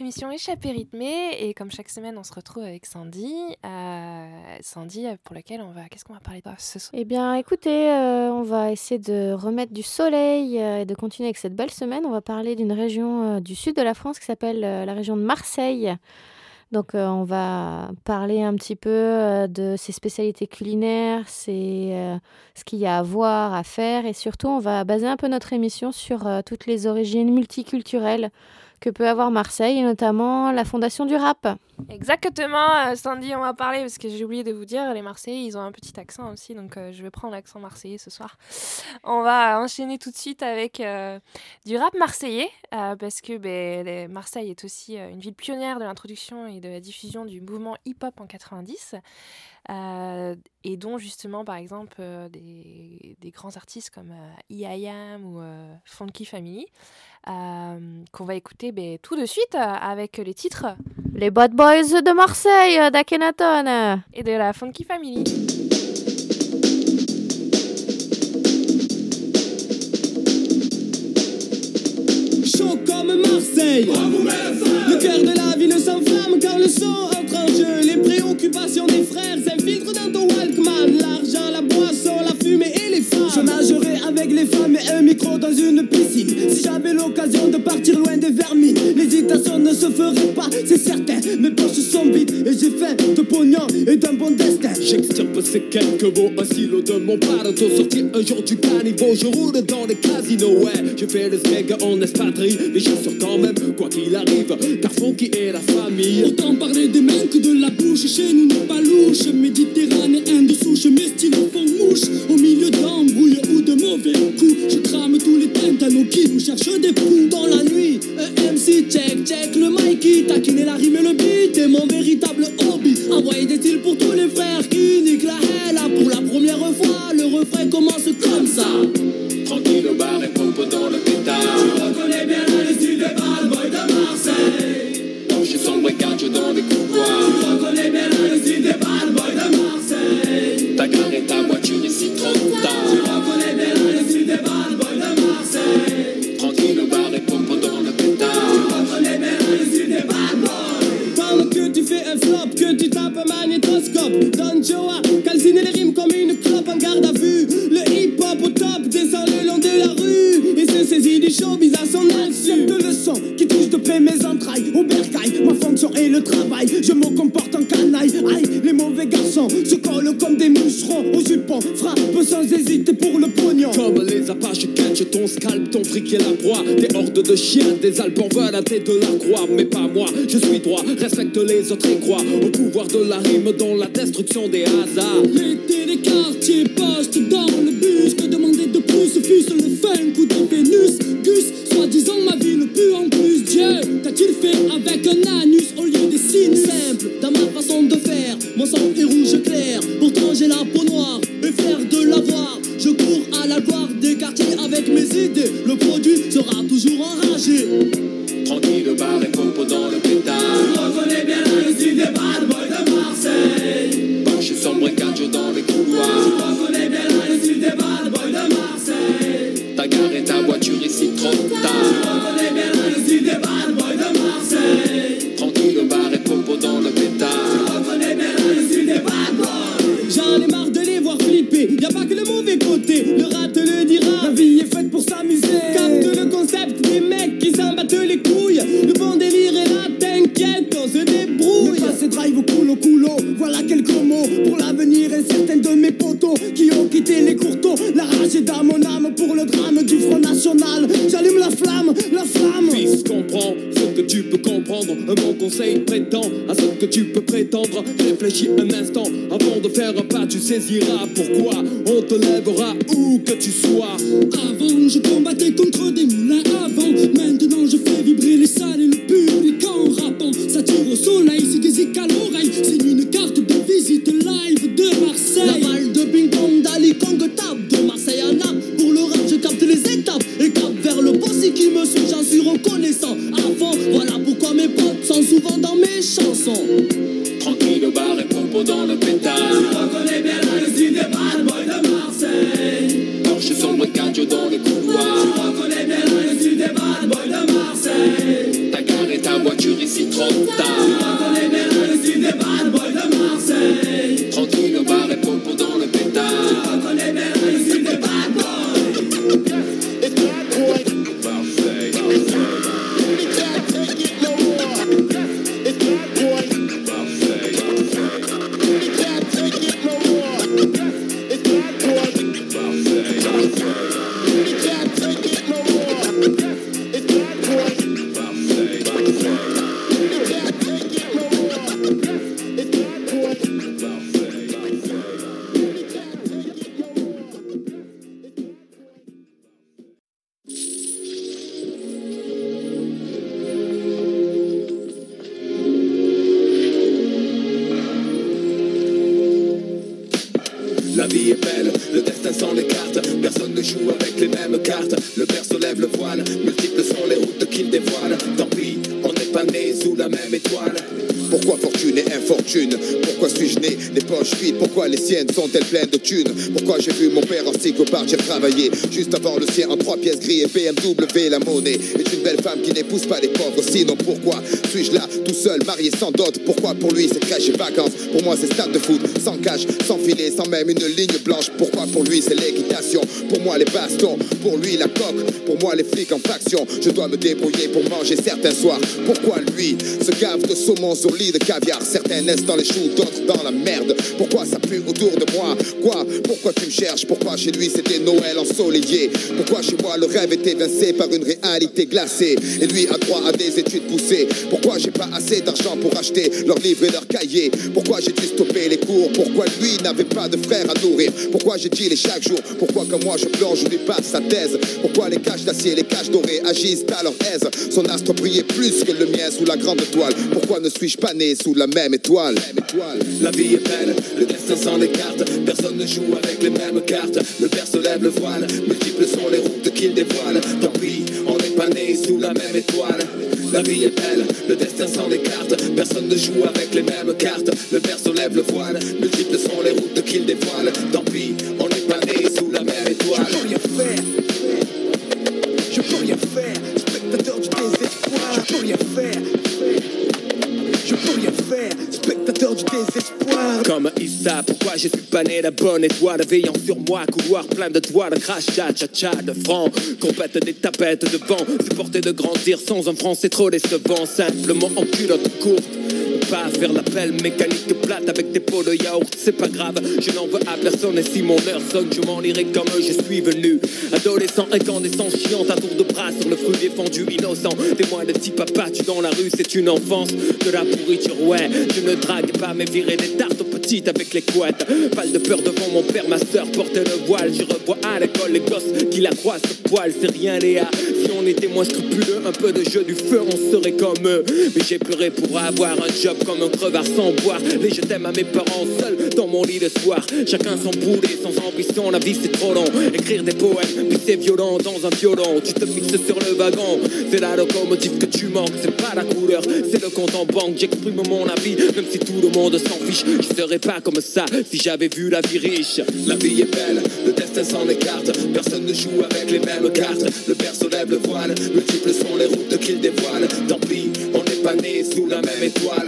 Émission Échappée rythmée et comme chaque semaine on se retrouve avec Sandy. Euh, Sandy euh, pour laquelle on va... Qu'est-ce qu'on va parler de ce soir? Eh bien écoutez, euh, on va essayer de remettre du soleil et de continuer avec cette belle semaine. On va parler d'une région du sud de la France qui s'appelle la région de Marseille. Donc on va parler un petit peu de ses spécialités culinaires, c'est ce qu'il y a à voir, à faire et surtout on va baser un peu notre émission sur toutes les origines multiculturelles que peut avoir Marseille, et notamment la fondation du rap. Exactement, euh, Sandy, on va parler parce que j'ai oublié de vous dire, les Marseillais, ils ont un petit accent aussi, donc euh, je vais prendre l'accent marseillais ce soir. On va enchaîner tout de suite avec euh, du rap marseillais, parce que ben, Marseille est aussi une ville pionnière de l'introduction et de la diffusion du mouvement hip-hop en 90. Et dont justement par exemple des, des, grands artistes comme IAM ou Funky Family qu'on va écouter ben, tout de suite avec les titres Les Bad Boys de Marseille d'Akenaton et de la Funky Family. Chaud comme Marseille Le cœur de la ville s'enflamme car le son Les préoccupations des frères s'infiltrent dans ton Walkman. L'argent, la boisson, la fumée et les femmes. Je nagerai avec les femmes et un micro dans une piscine. Si j'avais l'occasion de partir loin des vermines L'hésitation ne se ferait pas, c'est certain. Mes poches sont vides et j'ai faim de pognon et d'un bon destin J'extirpe ces quelques mots, un silo de mon pardon Sorti un jour du caniveau, je roule dans les casinos. Ouais, je fais le smeg en espadrille. Mais j'assure quand même, quoi qu'il arrive. Car qui est la famille. Autant parler des mains que de la bouche. Chez nous n'est pas louche. Méditerranéen de souche, mes stylos font mouche. Au milieu d'embrouilles ou de mauvais coups Je crame tous les nos qui nous cherchent des poux dans la nuit. MC check check le Mikey Taquiner la rime et le beat est mon véritable hobby. Envoyer des styles pour tous les frères qui Pour la première fois. Le refrain commence comme ça Des hordes de chiens, des alpes en veulent la tête de la croix. Mais pas moi, je suis droit, respecte les autres et crois Au pouvoir de la rime dans la destruction des hasards. Des dans débrouille. Drive au coulo coulo. Voilà quelques mots pour l'avenir et certains de mes potos qui ont quitté les courteaux. La rage est dans mon âme pour le drame du Front National. J'allume la flamme, la flamme. Fils, comprends ce que tu peux comprendre. Mon conseil prétend à ce que tu peux prétendre. Réfléchis un instant avant de faire un pas. Tu saisiras pourquoi on te lèvera où que tu sois. N'épouse pas les pauvres. Sinon pourquoi suis-je là tout seul marié sans dot? Pourquoi pour lui c'est crèche et vacances? Pour moi c'est stade de foot sans cash, sans filet, sans même une ligne blanche. Pourquoi pour lui c'est l'équitation? Pour moi les bastons, pour lui la coque moi les flics en faction. Je dois me débrouiller pour manger certains soirs. Pourquoi lui se gave de saumon sur lit de caviar? Certains naissent dans les choux, d'autres dans la merde. Pourquoi ça pue autour de moi? Quoi? Pourquoi tu me cherches? Pourquoi chez lui c'était Noël ensoleillé? Pourquoi chez moi le rêve était évincé par une réalité glacée? Et lui a droit à des études poussées. Pourquoi j'ai pas assez d'argent pour acheter leurs livres et leurs cahiers? Pourquoi j'ai dû stopper les cours? Pourquoi lui n'avait pas de frère à nourrir? Pourquoi j'ai dit chaque jour? Pourquoi comme moi je plonge, lui passe sa thèse? Pourquoi les caches les caches dorées agissent à leur aise Son astre brillait plus que le mien sous la grande étoile Pourquoi ne suis-je pas né sous la même étoile, La vie est belle, le destin sans les cartes. Personne ne joue avec les mêmes cartes. Le père se lève le voile, multiples sont les routes qu'il dévoile. Tant pis, on n'est pas né sous la même étoile. La vie est belle, le destin sans les cartes. Personne ne joue avec les mêmes cartes. Le père se lève le voile, multiples sont les routes qu'il dévoile. Tant pis, on n'est pas né sous la même étoile. Je peux rien faire. Désespoir. Je désespoir. Comme Issa, pourquoi je suis pas né la bonne étoile Veillant sur moi, couloir plein de toiles Crash, cha, cha, cha, de francs Compète des tapettes de vent Supporter de grandir sans un franc, c'est trop décevant Simplement en culotte courte pas faire l'appel mécanique plate avec des pots de yaourt, c'est pas grave, je n'en veux à personne et si mon heure sonne, je m'en irai comme je suis venu. Adolescent, incandescent, chiant à tour de bras sur le fruit défendu, innocent. Témoin de petit papa, tu dans la rue, c'est une enfance de la pourriture, ouais. Je ne drague pas, mais virer des tartes avec les couettes. Pas de peur devant mon père, ma soeur portait le voile. Je revois à l'école les gosses qui la croisent ce poil, c'est rien, Léa. Si on était moins scrupuleux, un peu de jeu du feu, on serait comme eux. Mais j'ai pleuré pour avoir un job comme un crevard sans boire. Les je t'aime à mes parents seuls dans mon lit de soir. Chacun sans boulet, sans ambition, la vie c'est trop long. Écrire des poèmes, puis c'est violent dans un violon. Tu te fixes sur le wagon, c'est la locomotive que tu manques. C'est pas la couleur, c'est le compte en banque. J'exprime mon avis, même si tout le monde s'en fiche. Je serais pas comme ça si j'avais vu la vie riche. La vie est belle, le destin s'en écarte. Personne ne joue avec les mêmes cartes. Le père se lève le voile, multiples sont les routes qu'il dévoile. Tant pis, on n'est pas né sous la même étoile.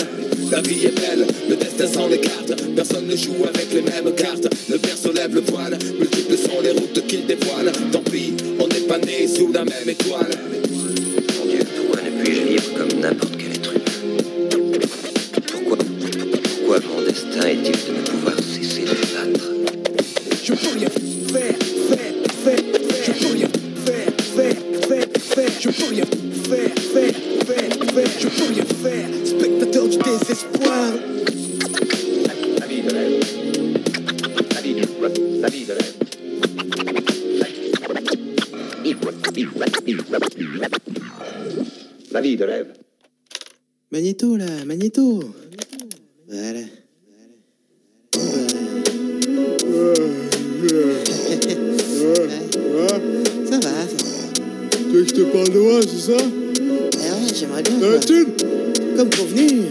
La vie est belle, le destin s'en écarte. Personne ne joue avec les mêmes cartes. Le père se lève le voile, multiples sont les routes qu'il dévoile. Tant pis, on n'est pas né sous la même étoile. Puis-je vivre comme n'importe Voilà. Ça va, ça va. Tu veux que je te parle de moi, c'est ça? Eh ouais, j'aimerais bien. Comme convenu.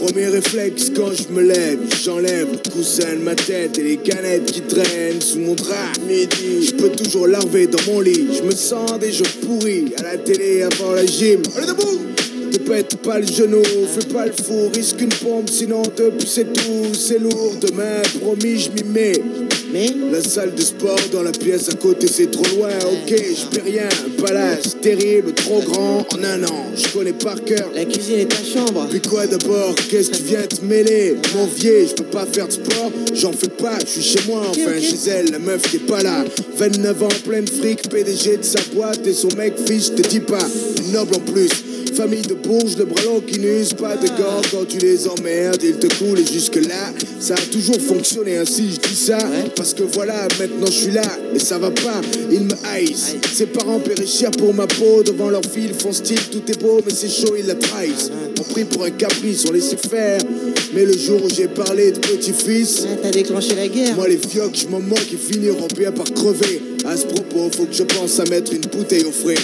Premier réflexe quand je me lève, j'enlève le coussin de ma tête et les canettes qui traînent sous mon drap. Midi, je peux toujours larver dans mon lit. Je me sens déjà pourri à la télé avant la gym. Allez debout te pète pas le genou, fais pas le fou, risque une pompe, sinon depuis c'est tout, c'est lourd, demain promis je m'y mets. Mais? La salle de sport dans la pièce à côté c'est trop loin, ok, je paie rien, un palace terrible, trop grand, en un an, je connais par cœur. la cuisine est ta chambre. Puis quoi d'abord? Qu'est-ce que tu viens te mêler? Mon vieil, je peux pas faire de sport, j'en fais pas, je suis chez moi, enfin chez elle, la meuf qui est pas là. 29 ans, pleine fric, PDG de sa boîte. Et son mec fiche, te dis pas, noble en plus. Famille de bourges, de bras longs qui n'usent pas de gants quand tu les emmerdes, ils te coulent. Et jusque là, ça a toujours fonctionné. Ainsi, je dis ça, parce que voilà, maintenant je suis là. Et ça va pas, ils me haïssent. Ses parents périchèrent pour ma peau, devant leur fille, ils font style, tout est beau, mais c'est chaud, ils la trahissent. On pris pour un caprice, on laissait faire, mais le jour où j'ai parlé de petit-fils, Ah, T'as déclenché la guerre. moi les fiocs, je m'en moque, ils finiront bien par crever. À ce propos, faut que je pense à mettre une bouteille au frais.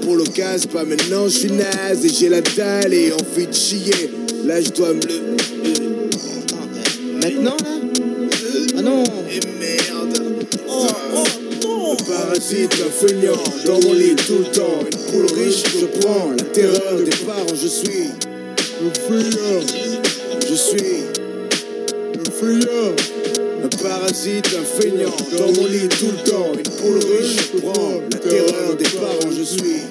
Pour l'occasion, pas maintenant, je suis naze et j'ai la dalle et envie de chier. Là, je dois me le. Maintenant, là? Ah non Et merde. Oh, oh, non. Un parasite, un feignant, dans mon lit tout le temps. Une poule riche, je prends la terreur des parents, je suis. Le feignant. Je suis. Le feignant. Un parasite, un feignant, dans mon lit tout le temps. Une poule riche, je prends la terreur des parents, je suis.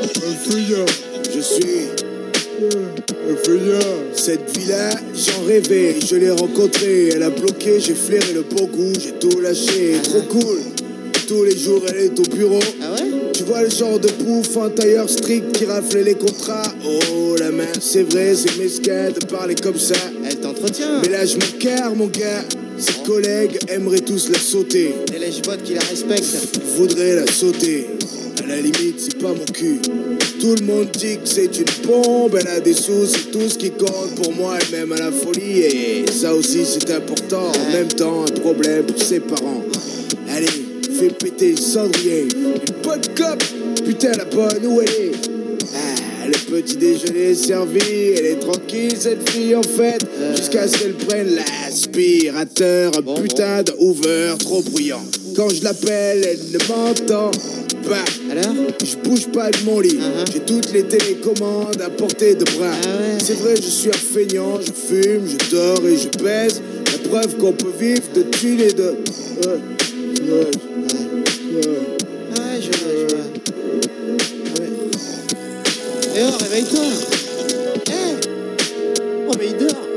Un feignant. Je suis. Un feignant. Cette vie-là, j'en rêvais, je l'ai rencontrée. Elle a bloqué, j'ai flairé le bon goût, j'ai tout lâché. Trop cool. Tous les jours, elle est au bureau. Ah ouais? Tu vois le genre de pouf, un tailleur strict qui raflait les contrats. Oh la main, c'est vrai, c'est mesquin de parler comme ça. Elle t'entretient. Mais là, je carre, mon gars. Ses collègues aimeraient tous la sauter. Les lèche-bottes qui la respectent. Voudraient la sauter. À la limite, c'est pas mon cul. Tout le monde dit que c'est une bombe, elle a des sous, c'est tout ce qui compte pour moi et même à la folie. Et ça aussi, c'est important. En même temps, un problème pour ses parents. Allez, fais péter le cendrier. Une bonne cop, putain, la bonne, où elle est le petit déjeuner est servi, elle est tranquille cette fille en fait, jusqu'à ce qu'elle prenne l'aspirateur, Bon, putain de Hoover trop bruyant. Quand je l'appelle, elle ne m'entend pas. Alors Je bouge pas de mon lit, j'ai toutes les télécommandes à portée de bras. Ah ouais. C'est vrai, je suis un feignant, je fume, je dors et je baise. La preuve qu'on peut vivre de thunes et de. Ouais, ouais, Eh Oh, mais il dort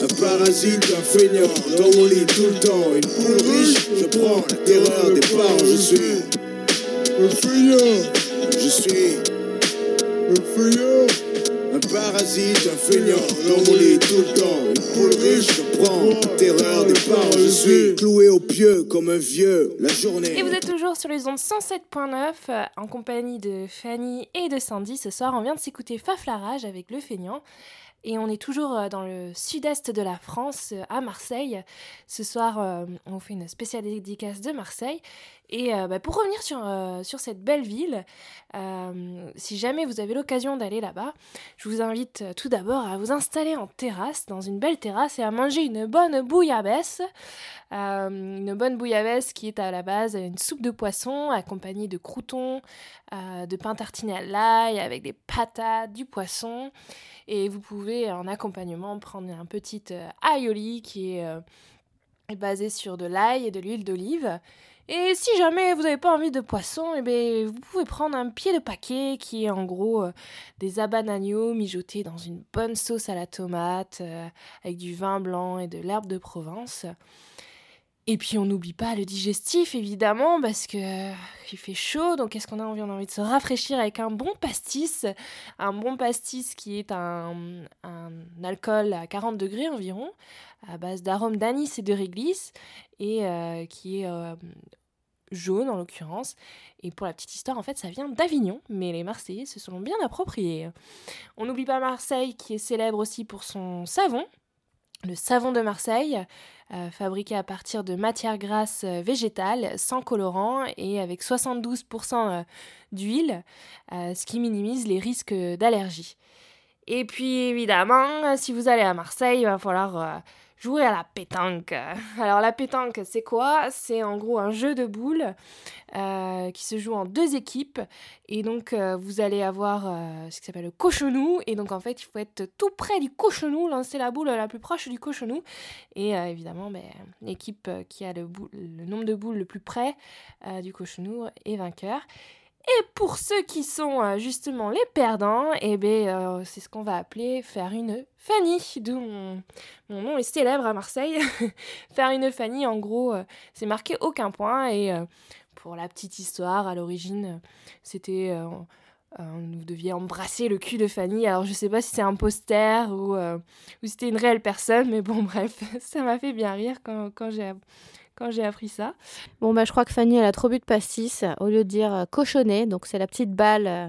Un parasite, un feignant, dans mon lit tout le temps. Une poule riche, je prends la terreur des parents. Je suis un feignant. Je suis un feignant. Et vous êtes toujours sur les ondes 107.9 euh, en compagnie de Fanny et de Sandy. Ce soir, on vient de s'écouter Faflarage avec Le Feignant. Et on est toujours euh, dans le sud-est de la France, euh, à Marseille. Ce soir, on fait une spéciale dédicace de Marseille. Et euh, bah, pour revenir sur, euh, sur cette belle ville, euh, si jamais vous avez l'occasion d'aller là-bas, je vous invite tout d'abord à vous installer en terrasse, dans une belle terrasse, et à manger une bonne bouillabaisse. Une bonne bouillabaisse qui est à la base une soupe de poisson accompagnée de croutons, de pain tartiné à l'ail avec des patates, du poisson. Et vous pouvez en accompagnement prendre un petit aioli qui est basé sur de l'ail et de l'huile d'olive. Et si jamais vous n'avez pas envie de poisson, eh ben, vous pouvez prendre un pied de paquet qui est en gros euh, des abats d'agneau mijotés dans une bonne sauce à la tomate euh, avec du vin blanc et de l'herbe de Provence. Et puis on n'oublie pas le digestif évidemment parce que euh, il fait chaud donc qu'est-ce qu'on a envie? On a envie de se rafraîchir avec un bon pastis, un bon pastis qui est un, un alcool à 40 degrés environ à base d'arômes d'anis et de réglisse et euh, qui est euh, jaune en l'occurrence. Et pour la petite histoire, en fait, ça vient d'Avignon, mais les Marseillais se sont bien appropriés. On n'oublie pas Marseille qui est célèbre aussi pour son savon, le savon de Marseille, euh, fabriqué à partir de matières grasses euh, végétales, sans colorant et avec 72% euh, d'huile, ce qui minimise les risques d'allergie. Et puis évidemment, si vous allez à Marseille, il va falloir jouer à la pétanque. Alors la pétanque, c'est quoi? C'est en gros un jeu de boules euh, qui se joue en deux équipes. Et donc euh, vous allez avoir euh, ce qui s'appelle le cochonou. Et donc en fait, il faut être tout près du cochonou, lancer la boule la plus proche du cochonou. Et évidemment, ben, l'équipe qui a le, le, nombre de boules le plus près du cochonou est vainqueur. Et pour ceux qui sont euh, justement les perdants, eh ben, euh, c'est ce qu'on va appeler faire une Fanny, d'où mon, nom est célèbre à Marseille. faire une Fanny, en gros, euh, c'est marqué aucun point. Et pour la petite histoire, à l'origine, c'était... vous deviez embrasser le cul de Fanny. Alors je sais pas si c'est un poster ou, c'était une réelle personne, mais bon bref, ça m'a fait bien rire quand j'ai quand j'ai appris ça. Bon, bah, je crois que Fanny, elle a trop bu de pastis. Au lieu de dire euh, cochonnet, donc c'est la petite balle euh,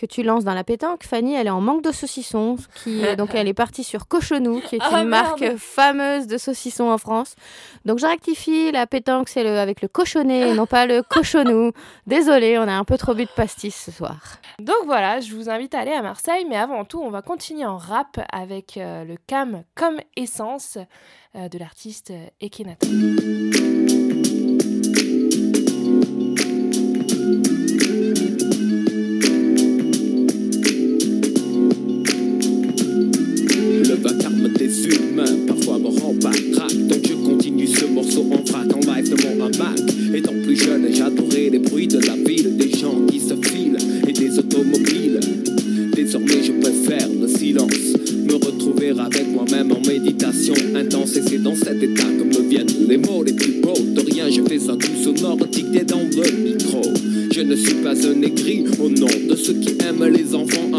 que tu lances dans la pétanque. Fanny, elle est en manque de saucisson. Qui, donc, elle est partie sur Cochonou, qui est ah, une marque fameuse de saucissons en France. Donc, je rectifie. La pétanque, c'est le, avec le cochonnet, non pas le cochonou. Désolée, on a un peu trop bu de pastis ce soir. Donc, voilà, je vous invite à aller à Marseille. Mais avant tout, on va continuer en rap avec euh, le Cam comme essence. Euh, de l'artiste Ekenata. Intense et c'est dans cet état que me viennent les mots les plus beaux de rien je fais un coup sonore dicté dans le micro. Je ne suis pas un aigri au nom de ceux qui aiment les enfants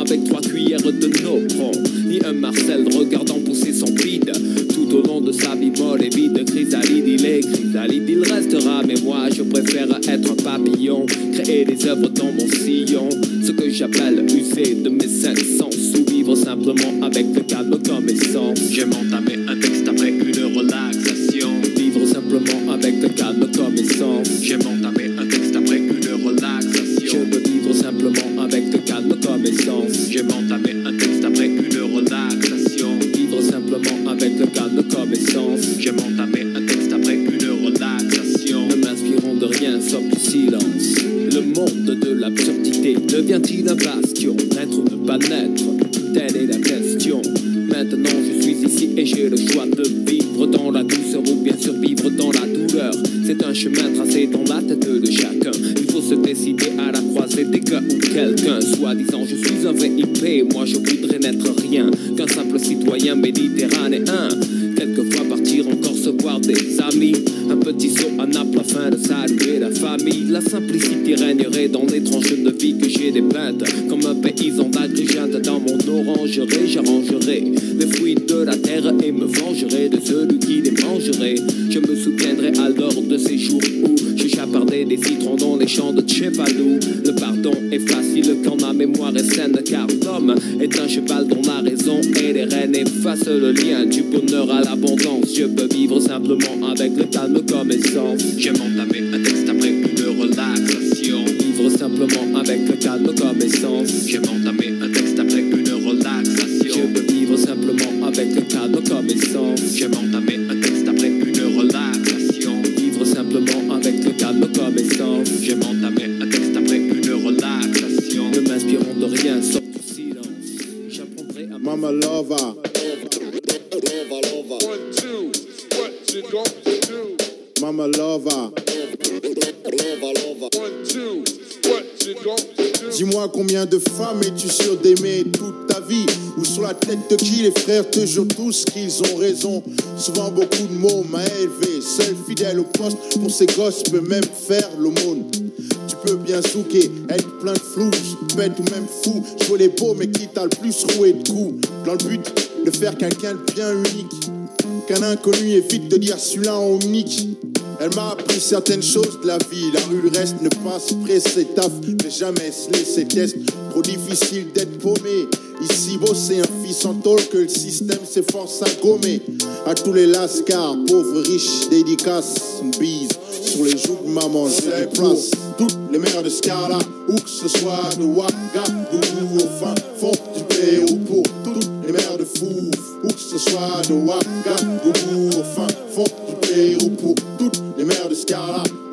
qui les frères te jurent tous qu'ils ont raison. Souvent beaucoup de mots m'a élevé Seul fidèle au poste pour ses gosses peut même faire l'aumône. Tu peux bien souquer, être plein de flou Bête ou même fou, jouer les beaux mais qui t'a le plus roué de coups? Dans le but de faire quelqu'un de bien unique. Qu'un inconnu évite de dire celui-là en unique Elle m'a appris certaines choses de la vie. La rue, le reste, ne pas se presser taf, mais jamais se laisser test. Trop difficile d'être paumé. Ici, bosser un fils en tôle que le système s'efforce à gommer. À tous les lascars, pauvres, riches, dédicaces, une bise sur les joues de maman, j'ai les places. Toutes les mères de Scala, où que ce soit de Ouagadougou au fin fond du Pérou pour toutes les mères de Fouf, où que ce soit de Ouagadougou au fin fond du Pérou pour toutes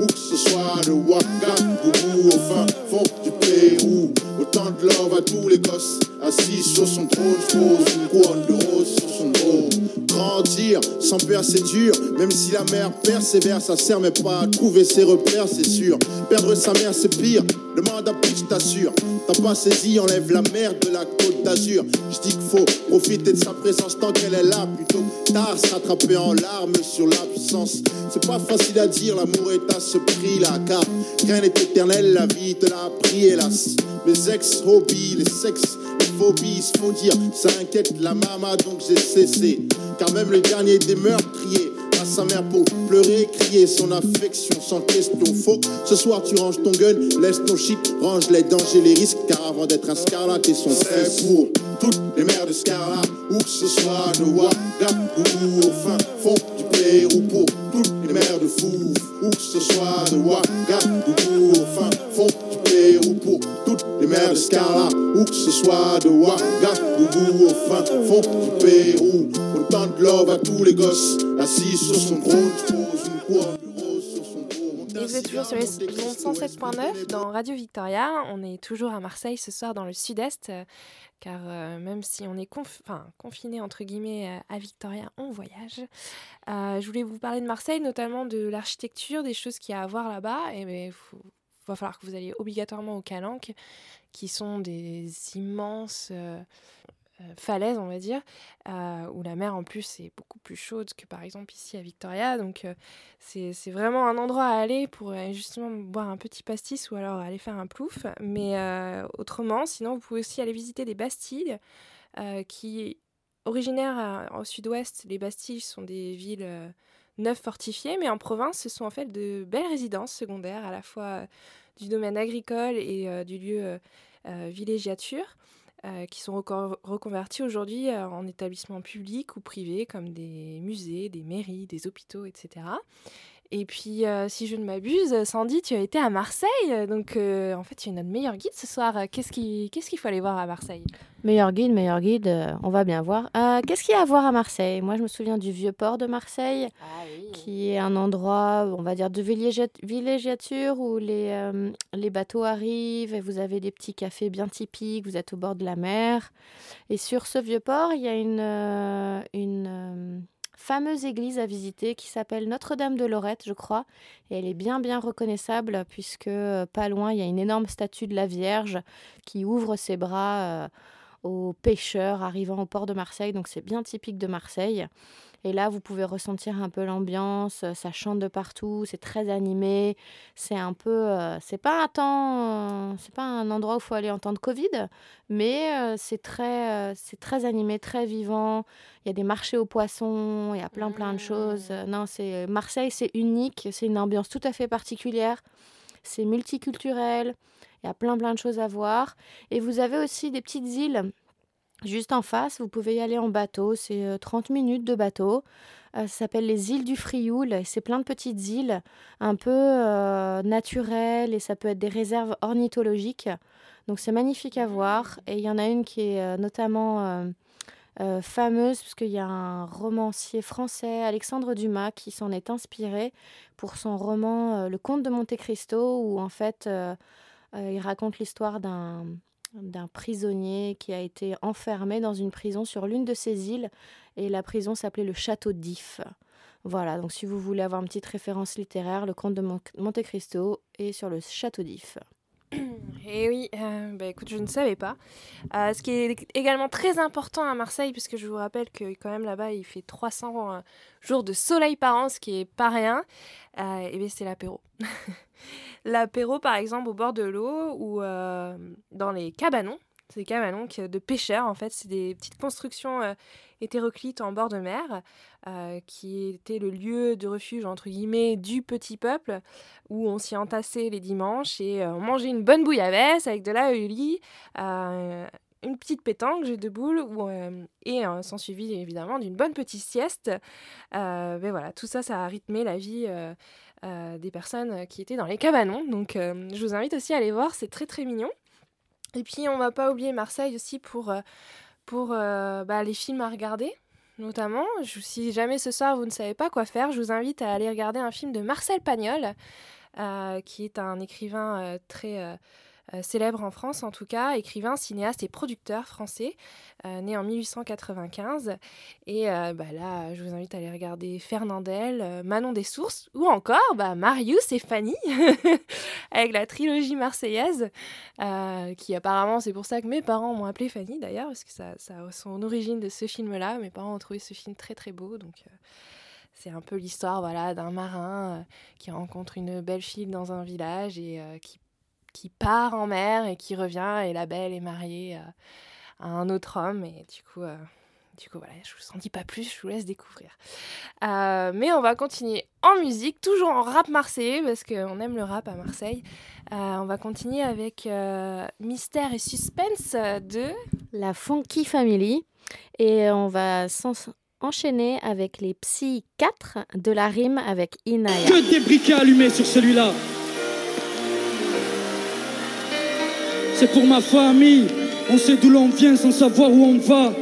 où que ce soit de Ouagadougou au fin fond du Pérou. Autant de love à tous les gosses, assis sur son trône, pose une couronne de rose sur son dos. Grandir sans peur, c'est dur, même si la mère persévère, ça sert mais pas à trouver ses repères, c'est sûr. Perdre sa mère, c'est pire. Demande à je t'assure. T'as pas saisi, enlève la merde de la côte d'Azur. Je dis qu'il faut profiter de sa présence tant qu'elle est là, plutôt tard se rattraper en larmes sur l'absence. C'est pas facile à dire, l'amour est à ce prix-là, car rien n'est éternel, la vie te l'a appris, hélas. Mes ex-hobbies, les sexes, les phobies se font dire, ça inquiète la mama, donc j'ai cessé. Même le dernier des meurtriers à sa mère pour pleurer, crier son affection sans question. Que ce soir tu ranges ton gun, laisse ton shit, range les dangers, les risques. Car avant d'être un scarlat, t'es son frère pour toutes les mères de Scarlat, où que ce soit de Ouagadougou au fin fond du Pérou pour toutes les mères de Fouf, où que ce soit de Ouagadougou au fin fond du Pérou pour toutes les mères de Scarlat, où que ce soit de Ouagadougou au fin fond du Pérou. Autant de love à tous les gosses, assis sur son trône, pose une couronne. Et vous êtes toujours sur les ondes 107.9 dans Radio Victoria. On est toujours à Marseille ce soir dans le sud-est, euh, car euh, même si on est conf- confiné entre guillemets euh, à Victoria, on voyage. Euh, je voulais vous parler de Marseille, notamment de l'architecture, des choses qu'il y a à voir là-bas. Et il va falloir que vous alliez obligatoirement au Calanque, qui sont des immenses euh, euh, falaises, on va dire, euh, où la mer en plus est beaucoup plus chaude que par exemple ici à Victoria. Donc c'est vraiment un endroit à aller pour justement boire un petit pastis ou alors aller faire un plouf. Mais autrement, sinon, vous pouvez aussi aller visiter des bastilles qui, originaires au sud-ouest, les bastilles sont des villes neuves fortifiées, mais en province, ce sont en fait de belles résidences secondaires, à la fois euh, du domaine agricole et euh, du lieu euh, villégiature. qui sont recon- reconvertis aujourd'hui en établissements publics ou privés comme des musées, des mairies, des hôpitaux, etc. Et puis, euh, si je ne m'abuse, Sandy, tu as été à Marseille, donc euh, en fait, tu es notre meilleur guide ce soir. Qu'est-ce qu'il qu'est-ce qu'il faut aller voir à Marseille? Meilleur guide, meilleur guide, euh, on va bien voir. Euh, Qu'est-ce qu'il y a à voir à Marseille? Moi, je me souviens du vieux port de Marseille, qui est un endroit, on va dire, de villégia- villégiature où les, euh, les bateaux arrivent et vous avez des petits cafés bien typiques, vous êtes au bord de la mer. Et sur ce vieux port, il y a une, euh, une euh, fameuse église à visiter qui s'appelle Notre-Dame de Lorette, je crois. Et elle est bien, bien reconnaissable puisque euh, pas loin, il y a une énorme statue de la Vierge qui ouvre ses bras. euh, aux pêcheurs arrivant au port de Marseille. Donc c'est bien typique de Marseille. Et là, vous pouvez ressentir un peu l'ambiance. euh, Ça chante de partout. C'est très animé. C'est un peu. euh, c'est pas un temps. euh, c'est pas un endroit où il faut aller en temps de Covid, mais euh, c'est très, c'est très animé, très vivant. Il y a des marchés aux poissons. Il y a plein, plein de choses. Euh, Non, c'est Marseille, c'est unique. C'est une ambiance tout à fait particulière. C'est multiculturel. Il y a plein, plein de choses à voir. Et vous avez aussi des petites îles juste en face. Vous pouvez y aller en bateau. C'est euh, 30 minutes de bateau. Euh, ça s'appelle les îles du Frioul. C'est plein de petites îles un peu euh, naturelles et ça peut être des réserves ornithologiques. Donc c'est magnifique à voir. Et il y en a une qui est euh, notamment euh, euh, fameuse puisqu'il y a un romancier français, Alexandre Dumas, qui s'en est inspiré pour son roman euh, Le Comte de Monte Cristo où en fait euh, euh, il raconte l'histoire d'un d'un prisonnier qui a été enfermé dans une prison sur l'une de ces îles et la prison s'appelait le château d'If. Voilà, donc si vous voulez avoir une petite référence littéraire, le comte de Mon- Monte Cristo est sur le château d'If. Eh oui, euh, bah écoute, je ne savais pas. Euh, ce qui est également très important à Marseille, puisque je vous rappelle que quand même là-bas, il fait 300 euh, jours de soleil par an, ce qui est pas rien, euh, et bien c'est l'apéro. l'apéro, par exemple, au bord de l'eau ou dans les cabanons. C'est des cabanons de pêcheurs, en fait. C'est des petites constructions hétéroclite en bord de mer, euh, qui était le lieu de refuge entre guillemets du petit peuple, où on s'y entassait les dimanches et euh, on mangeait une bonne bouillabaisse avec de la euh, une petite pétanque, jeu de boules, ou, et euh, s'en suivi évidemment d'une bonne petite sieste. Mais voilà, tout ça, ça a rythmé la vie des personnes qui étaient dans les cabanons. Donc je vous invite aussi à aller voir, c'est très très mignon. Et puis on va pas oublier Marseille aussi pour, pour euh, bah, les films à regarder. Notamment, si jamais ce soir vous ne savez pas quoi faire, je vous invite à aller regarder un film de Marcel Pagnol, euh, qui est un écrivain euh, très célèbre en France en tout cas, écrivain, cinéaste et producteur français, euh, né en 1895. Et euh, bah là, je vous invite à aller regarder Fernandel, euh, Manon des Sources, ou encore bah, Marius et Fanny, avec la trilogie marseillaise, euh, qui apparemment, c'est pour ça que mes parents m'ont appelé Fanny d'ailleurs, parce que ça, a son origine de ce film-là. Mes parents ont trouvé ce film très très beau, donc... euh, c'est un peu l'histoire voilà, d'un marin euh, qui rencontre une belle fille dans un village et euh, qui, qui part en mer et qui revient et la belle est mariée euh, à un autre homme et du coup, euh, du coup voilà, je vous en dis pas plus, je vous laisse découvrir. Euh, mais on va continuer en musique, toujours en rap marseillais parce qu'on aime le rap à Marseille. Euh, on va continuer avec euh, Mystère et Suspense de... La Funky Family. Et on va s'en- enchaîner avec les Psy 4 de la rime avec Inaya. Que des briquets allumés sur celui-là. C'est pour ma famille. On sait d'où l'on vient sans savoir où on va.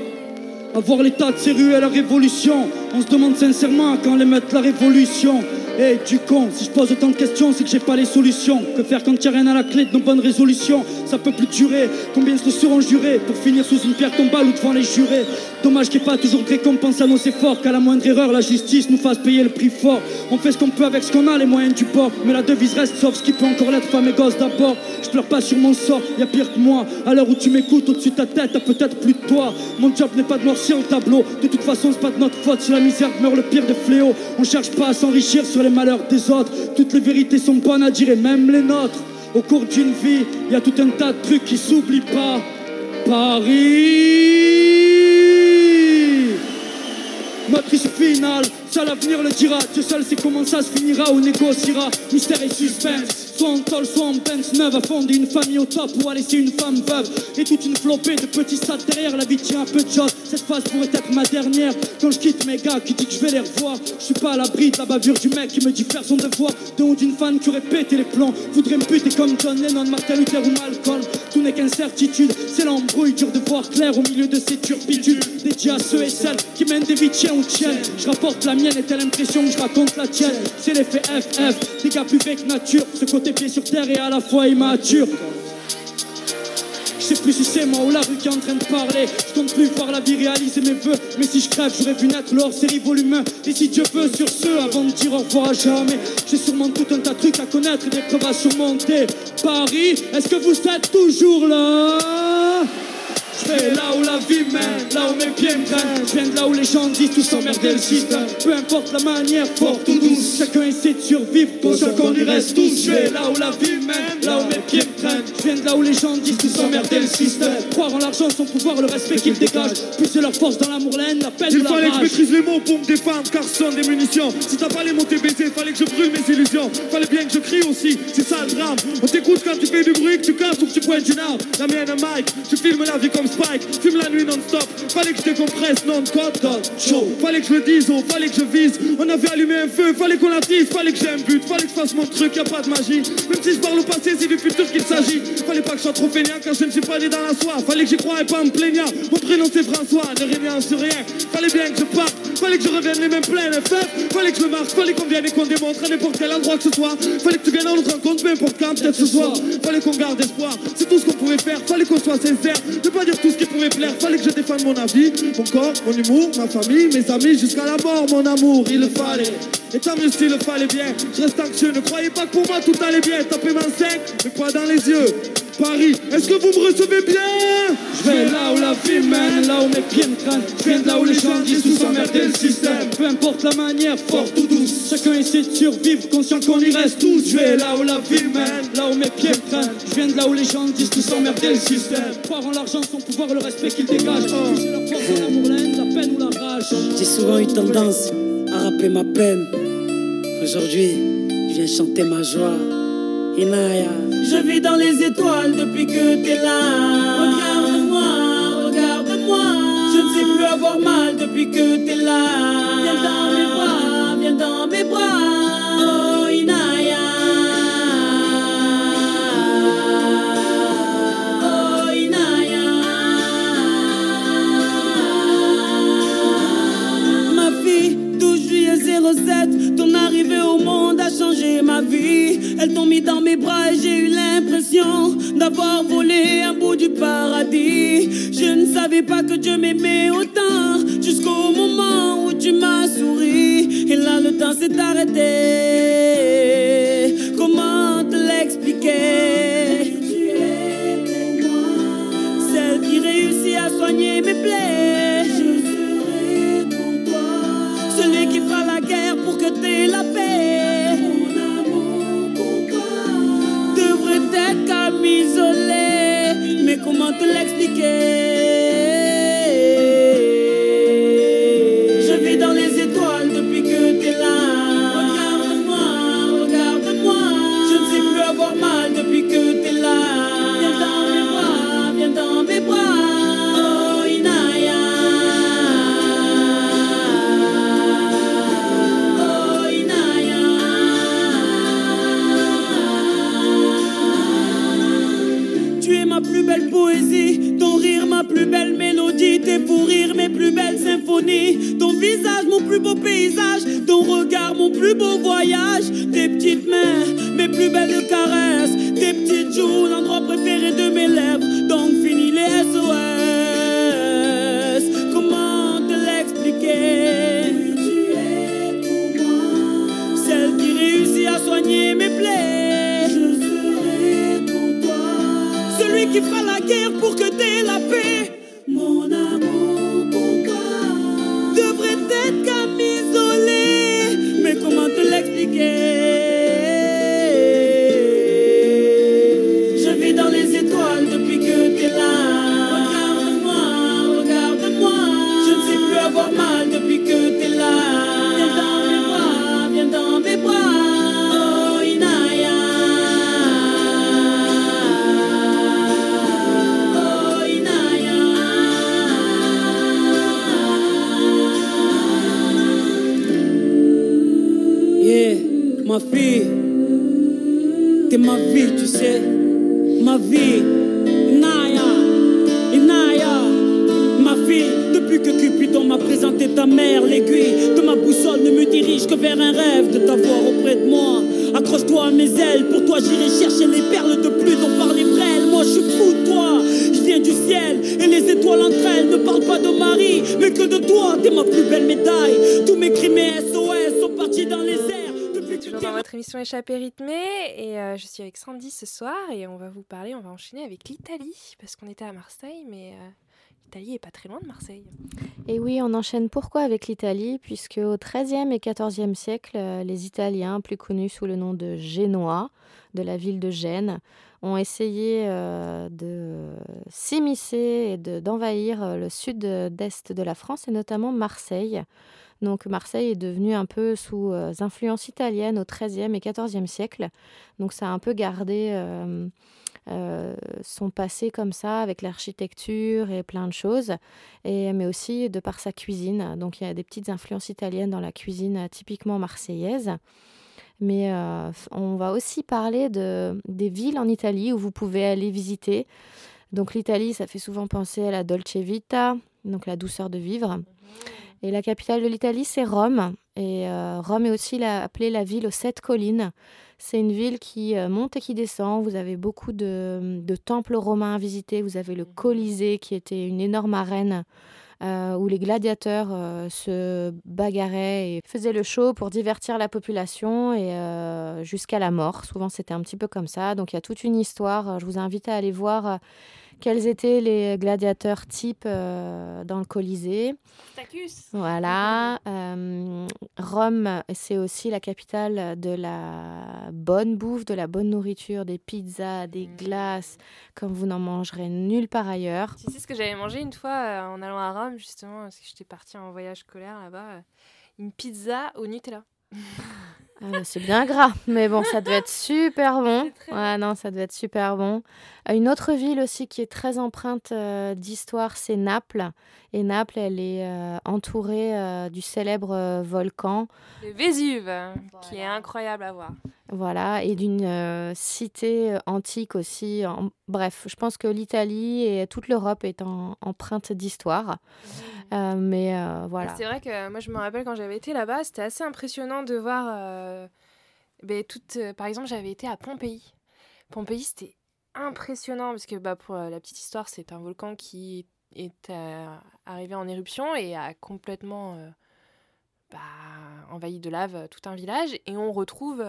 À voir l'état de ces rues et la révolution. On se demande sincèrement quand les mettre la révolution. Et du con, si je pose autant de questions, c'est que j'ai pas les solutions. Que faire quand y a rien à la clé de nos bonnes résolutions? Ça peut plus durer. Combien se seront jurés pour finir sous une pierre tombale ou devant les jurés? Dommage qu'il n'y ait pas toujours de récompense à nos efforts. Qu'à la moindre erreur, la justice nous fasse payer le prix fort. On fait ce qu'on peut avec ce qu'on a, les moyens du bord. Mais la devise reste sauf ce qui peut encore l'être, femme et gosse d'abord. Je pleure pas sur mon sort, y a pire que moi. À l'heure où tu m'écoutes, au-dessus de ta tête, t'as peut-être plus de toi. Mon job n'est pas de noircir le tableau. De toute façon, c'est pas de notre faute si la misère meurt le pire des fléaux. On cherche pas à s'enrichir sur les malheurs des autres. Toutes les vérités sont bonnes à dire et même les nôtres. Au cours d'une vie, y a tout un tas de trucs qui s'oublient pas. Paris issue finale, seul l'avenir le dira. Dieu seul sait comment ça se finira ou négociera. Mystère et suspense. Soit en tol, soit en Benz neuve, à fonder une famille au top ou à laisser une femme veuve. Et toute une flopée de petits stats derrière, la vie tient un peu de choses. Cette phase pourrait être ma dernière. Quand je quitte mes gars qui dit que je vais les revoir, je suis pas à l'abri de la bavure du mec qui me dit faire son devoir. De haut d'une fan qui aurait pété les plans, voudrait me buter comme John Lennon, Martin Luther ou Malcolm. Tout n'est qu'incertitude, c'est l'embrouille, dur de voir clair au milieu de ces turpitudes. Dédié à ceux et celles qui mènent des vies tiens ou tiennes. Je rapporte la mienne et t'as l'impression que je raconte la tienne? C'est l'effet FF, des gars plus que nature. Ce côté pied sur terre et à la fois immature. Je sais plus si c'est moi ou la rue qui est en train de parler. Je compte plus voir la vie réaliser mes vœux. Mais si je crève, j'aurais vu naître leur série volume 1. Et si Dieu veut, sur ce, avant de dire au revoir à jamais, j'ai sûrement tout un tas de trucs à connaître et des preuves à surmonter. Paris, est-ce que vous êtes toujours là? Je vais là où la vie mène, là où mes pieds me. Je viens de là où les gens disent tout s'emmerder le système. Peu importe la manière, forte ou douce, chacun essaie de survivre, conscient qu'on y reste tous. Je vais là où la vie mène, là où mes pieds me traînent. Je viens de là où les gens disent tout s'emmerder le système. Croire en l'argent, son pouvoir, le respect qu'il dégage. Puiser leur force dans l'amour, la haine, la peine Il la fallait que je maîtrise les mots pour me défendre car ce sont des munitions. Si t'as pas les mots t'es baisé, fallait que je brûle mes illusions. Fallait bien que je crie aussi, c'est ça le drame. On t'écoute quand tu fais du bruit, que tu casses ou que tu pointes une arme. La mienne un mic, tu filmes la vie comme Spike, fume la nuit non-stop. Fallait que je décompresse, non code code chaud. Fallait que je le dise, oh, fallait que je vise. On avait allumé un feu, fallait qu'on l'attise, fallait que j'ai un but, fallait que je fasse mon truc, y a pas de magie. Même si je parle au passé, c'est du futur qu'il s'agit. Fallait pas que je sois trop fainéant car je ne suis pas né dans la soie. Fallait que j'y croie et pas me plaignant. Mon prénom c'est François, ne rien sur rien. Fallait bien que je parte, fallait que je revienne les mêmes pleines FF. Fallait que je me marque, fallait qu'on vienne et qu'on démontre à n'importe quel endroit que ce soit. Fallait que tu viennes en notre rencontre, peu importe quand, peut-être ce soir. Fallait qu'on garde espoir, c'est tout ce qu'on pouvait faire. Fallait qu'on soit sincère, ne pas dire tout ce qui pouvait plaire. Fallait que je défende mon avis, mon corps, mon humour, ma famille, mes amis, jusqu'à la mort, mon amour, il le fallait. Et tant mieux s'il le fallait bien, je reste anxieux, ne croyez pas que pour moi tout allait bien. Tapez ma 5, mais quoi dans les yeux Paris, est-ce que vous me recevez bien? Je vais là où la vie mène, là où mes pieds me traînent. Je viens de là où les gens disent tout s'emmerder le système. Peu importe la manière, forte ou douce, chacun essaie de survivre, conscient qu'on y reste tous. Je vais là où la vie mène, là où mes pieds me traînent. Je viens de là où les gens disent tout s'emmerder le système. Croire en l'argent, son pouvoir, le respect qu'il dégage. Puiser leur force, l'amour, la haine, la peine ou la rage. J'ai souvent eu tendance à rapper ma peine. Aujourd'hui, je viens chanter ma joie. Inaya. Je vis dans les étoiles depuis que t'es là. Regarde-moi, regarde-moi. Je ne sais plus avoir mal depuis que t'es là. Viens dans mes bras, viens dans mes bras. Oh Inaya. Juillet 07, ton arrivée au monde a changé ma vie. Elles t'ont mis dans mes bras et j'ai eu l'impression d'avoir volé un bout du paradis. Je ne savais pas que Dieu m'aimait autant jusqu'au moment où tu m'as souri. Et là, le temps s'est arrêté. Comment te l'expliquer? Celle qui réussit à soigner mes plaies. Comment te l'expliquer? Ton visage mon plus beau paysage, ton regard mon plus beau voyage, tes petites mains mes plus belles caresses, tes petites joues l'endroit préféré de mes lèvres, donc fini les SOS. Comment te l'expliquer? Tu es pour moi, celle qui réussit à soigner mes plaies. Je serai pour toi, celui qui fera Et euh, je suis avec Sandy ce soir et on va vous parler, on va enchaîner avec l'Italie parce qu'on était à Marseille mais euh, l'Italie est pas très loin de Marseille. Et oui, on enchaîne pourquoi avec l'Italie? Puisque au XIIIe et XIVe siècle, euh, les Italiens, plus connus sous le nom de Génois, de la ville de Gênes, ont essayé de s'immiscer et de- d'envahir le sud-est de la France et notamment Marseille. Donc Marseille est devenue un peu sous euh, influence italienne au XIIIe et XIVe siècle. Donc ça a un peu gardé euh, euh, son passé comme ça, avec l'architecture et plein de choses, mais aussi de par sa cuisine. Donc il y a des petites influences italiennes dans la cuisine typiquement marseillaise. Mais on va aussi parler de, des villes en Italie où vous pouvez aller visiter. Donc l'Italie, ça fait souvent penser à la dolce vita, donc la douceur de vivre. Et la capitale de l'Italie, c'est Rome. Et euh, Rome est aussi la- appelée la ville aux sept collines. C'est une ville qui euh, monte et qui descend. Vous avez beaucoup de, temples romains à visiter. Vous avez le Colisée, qui était une énorme arène euh, où les gladiateurs se bagarraient et faisaient le show pour divertir la population et jusqu'à la mort. Souvent, c'était un petit peu comme ça. Donc, il y a toute une histoire. Je vous invite à aller voir quels étaient les gladiateurs types euh, dans le Colisée? Spartacus Voilà. euh, Rome, c'est aussi la capitale de la bonne bouffe, de la bonne nourriture, des pizzas, des Mm. glaces, comme vous n'en mangerez nulle part ailleurs. Tu sais ce que j'avais mangé une fois euh, en allant à Rome, justement, parce que j'étais partie en voyage scolaire là-bas Une pizza au Nutella. Ah, c'est bien gras, mais bon, ça devait être super bon. Ouais, non, ça devait être super bon. Euh, Une autre ville aussi qui est très empreinte euh, d'histoire, c'est Naples. Et Naples, elle est euh, entourée euh, du célèbre volcan. Le Vésuve, qui est incroyable à voir. Voilà, et d'une euh, cité euh, antique aussi. En- Bref, je pense que l'Italie et toute l'Europe est en- empreinte d'histoire. Euh, mais euh, voilà. C'est vrai que moi, je me rappelle quand j'avais été là-bas, c'était assez impressionnant de voir. ben, toutes, euh, par exemple, j'avais été à Pompéi. Pompéi, c'était impressionnant parce que, bah, pour la petite histoire, c'est un volcan qui est arrivé en éruption et a complètement bah, envahi de lave tout un village. Et on retrouve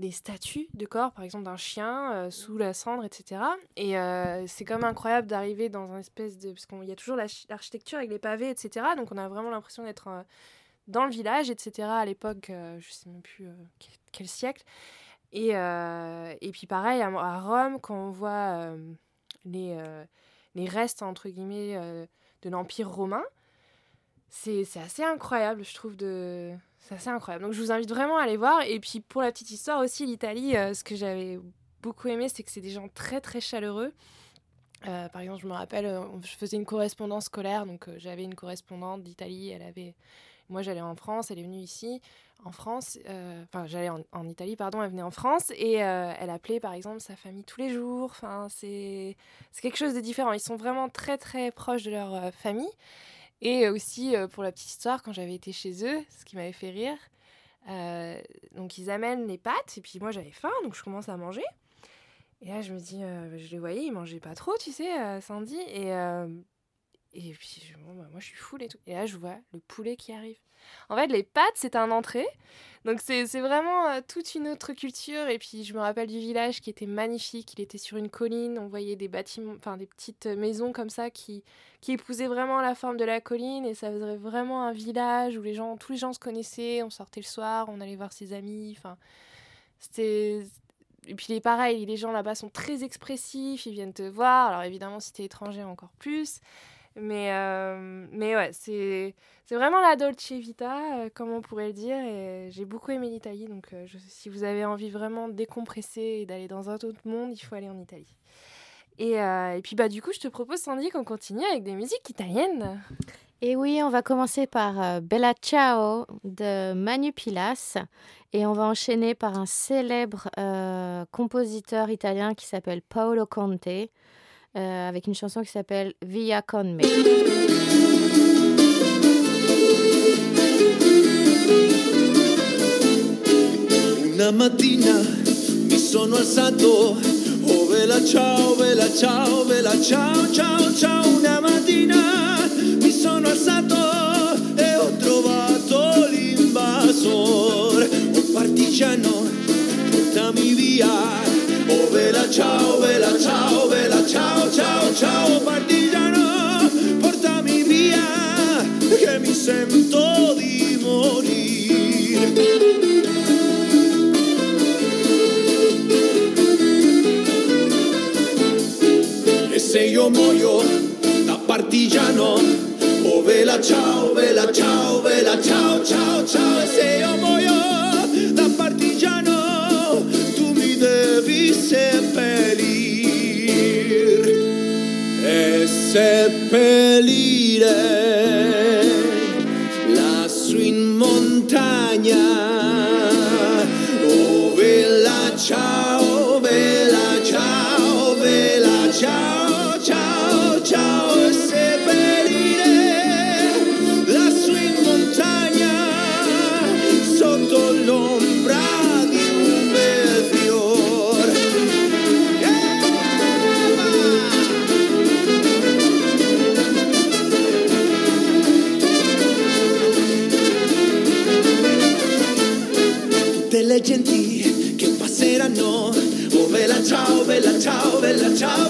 des statues de corps, par exemple d'un chien euh, sous la cendre, etc. Et euh, c'est même incroyable d'arriver dans un espèce de... Parce qu'il y a toujours l'arch- l'architecture avec les pavés, etc. Donc on a vraiment l'impression d'être euh, dans le village, etc. À l'époque, je sais même plus quel, quel siècle. Et, et puis pareil, à, à Rome, quand on voit les, les restes, entre guillemets, de l'Empire romain, c'est c'est assez incroyable, je trouve. De... C'est assez incroyable. Donc je vous invite vraiment à aller voir. Et puis pour la petite histoire aussi, l'Italie, euh, ce que j'avais beaucoup aimé, c'est que c'est des gens très très chaleureux. Euh, par exemple, je me rappelle, euh, je faisais une correspondance scolaire, donc j'avais une correspondante d'Italie, elle avait... Moi, j'allais en France, elle est venue ici, en France, enfin, j'allais en, Italie, pardon, elle venait en France, et elle appelait, par exemple, sa famille tous les jours, enfin, c'est c'est quelque chose de différent. Ils sont vraiment très, très proches de leur famille. Et aussi, euh, pour la petite histoire, quand j'avais été chez eux, ce qui m'avait fait rire, euh, donc ils amènent les pâtes, et puis moi, j'avais faim, donc je commence à manger. Et là, je me dis, euh, je les voyais, ils mangeaient pas trop, tu sais, Sandy. Et, et puis, bah, moi, je suis full et tout. Et là, je vois le poulet qui arrive. En fait, les pâtes, c'est un entrée. Donc, c'est vraiment euh, toute une autre culture. Et puis, je me rappelle du village qui était magnifique. Il était sur une colline. On voyait des bâtiments, enfin, des petites maisons comme ça qui, qui épousaient vraiment la forme de la colline. Et ça faisait vraiment un village où les gens, tous les gens se connaissaient. On sortait le soir, on allait voir ses amis. Enfin, c'était et puis pareil, les gens là-bas sont très expressifs, ils viennent te voir. Alors évidemment, si t'es étranger, encore plus. Mais, euh, mais ouais, c'est vraiment la Dolce Vita, euh, comme on pourrait le dire. Et j'ai beaucoup aimé l'Italie. Donc euh, si vous avez envie vraiment de décompresser et d'aller dans un autre monde, il faut aller en Italie. Et, euh, et puis bah du coup, je te propose, Sandy, qu'on continue avec des musiques italiennes. Et oui, on va commencer par Bella Ciao de Manu Pilas et on va enchaîner par un célèbre compositeur italien qui s'appelle Paolo Conte euh, avec une chanson qui s'appelle Via con me. Una mattina mi sono alzato, oh vela ciao, vela ciao, vela ciao, ciao, ciao. Una mattina mi sono alzato e ho trovato l'invasor, oh partigiano, portami via. Oh vela ciao, vela ciao, vela ciao, ciao, ciao, partigiano, portami via, che mi sento di morire. Se io muoio da partigiano, oh vela ciao, vela ciao, vela ciao, ciao, ciao. E se io Se sepeliré. Ciao, bella ciao,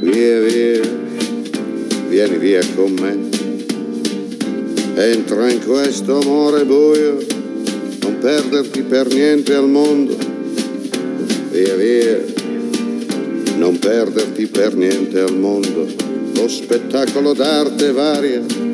Via, via, vieni via con me. Entra in questo amore buio, non perderti per niente al mondo. Via, via, non perderti per niente al mondo. Lo spettacolo d'arte varia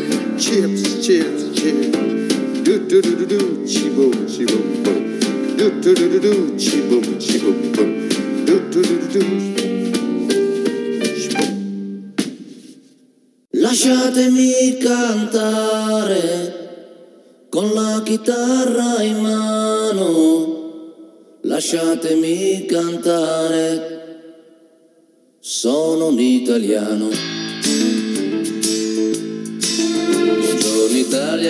Chips, chips, chips. Do do do do do, chi boom, chi boom boom. Do do do do do, chi boom, chi boom boom. Do do do do do. Lasciatemi cantare con la chitarra in mano, lasciatemi cantare, sono un italiano.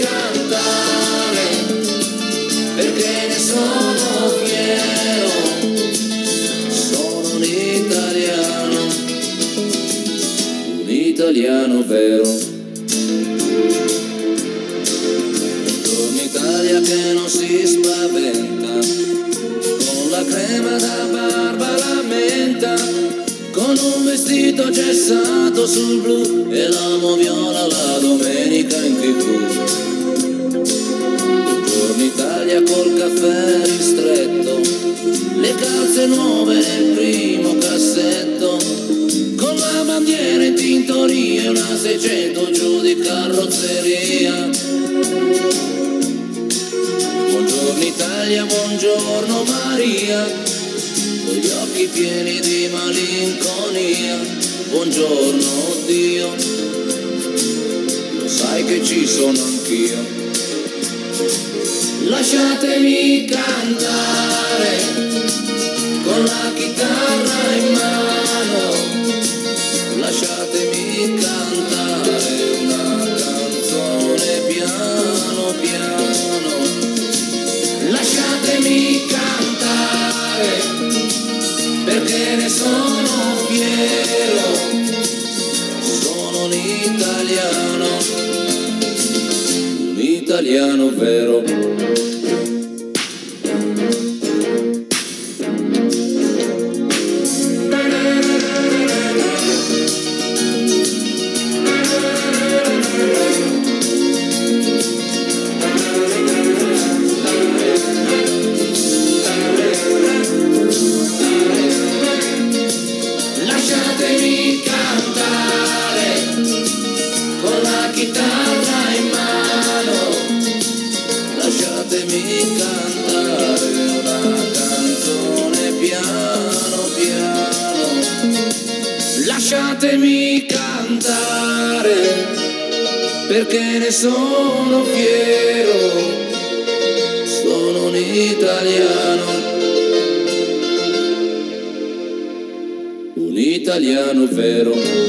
cantare perché ne sono fiero, sono un italiano, un italiano vero. Italia che non si spaventa, con la crema da barba la con un vestito gessato sul blu e l'amo viola la domenica in tv. Italia col caffè ristretto, le calze nuove nel primo cassetto, con la bandiera in tintoria una 600 giù di carrozzeria. Buongiorno Italia, buongiorno Maria, con gli occhi pieni di malinconia. Buongiorno Dio, lo sai che ci sono anch'io lasciatemi cantare con la chitarra in mano, lasciatemi cantare una canzone piano piano, lasciatemi cantare perché ne sono italiano vero. perché ne sono fiero, sono un italiano, un italiano vero.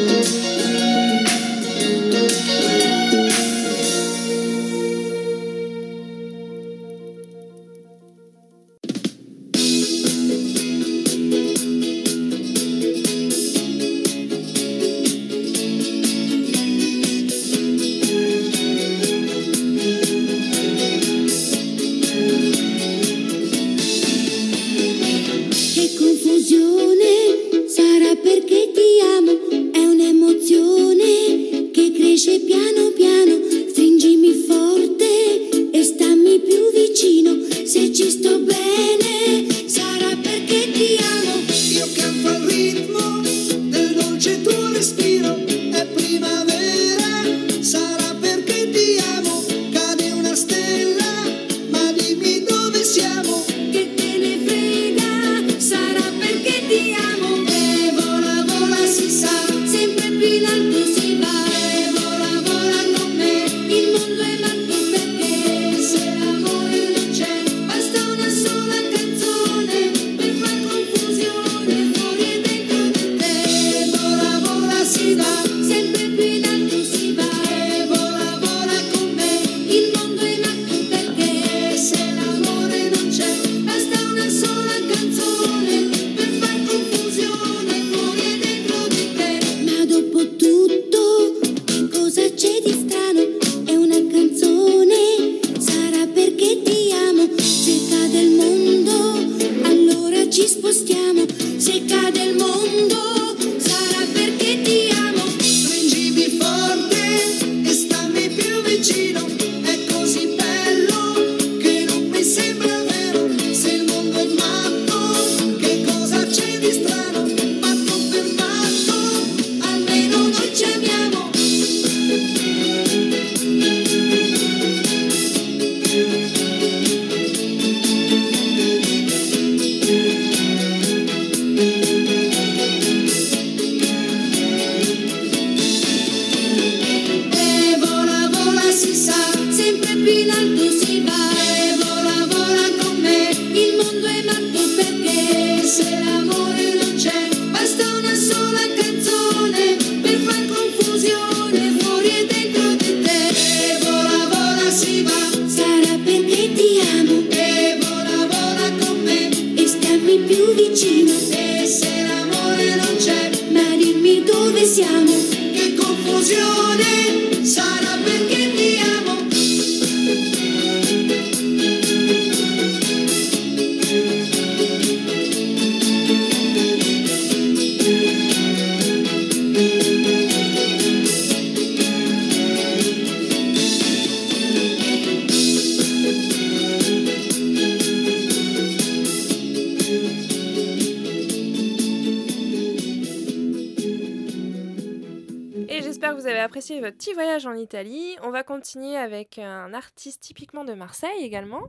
votre petit voyage en Italie. On va continuer avec un artiste typiquement de Marseille également.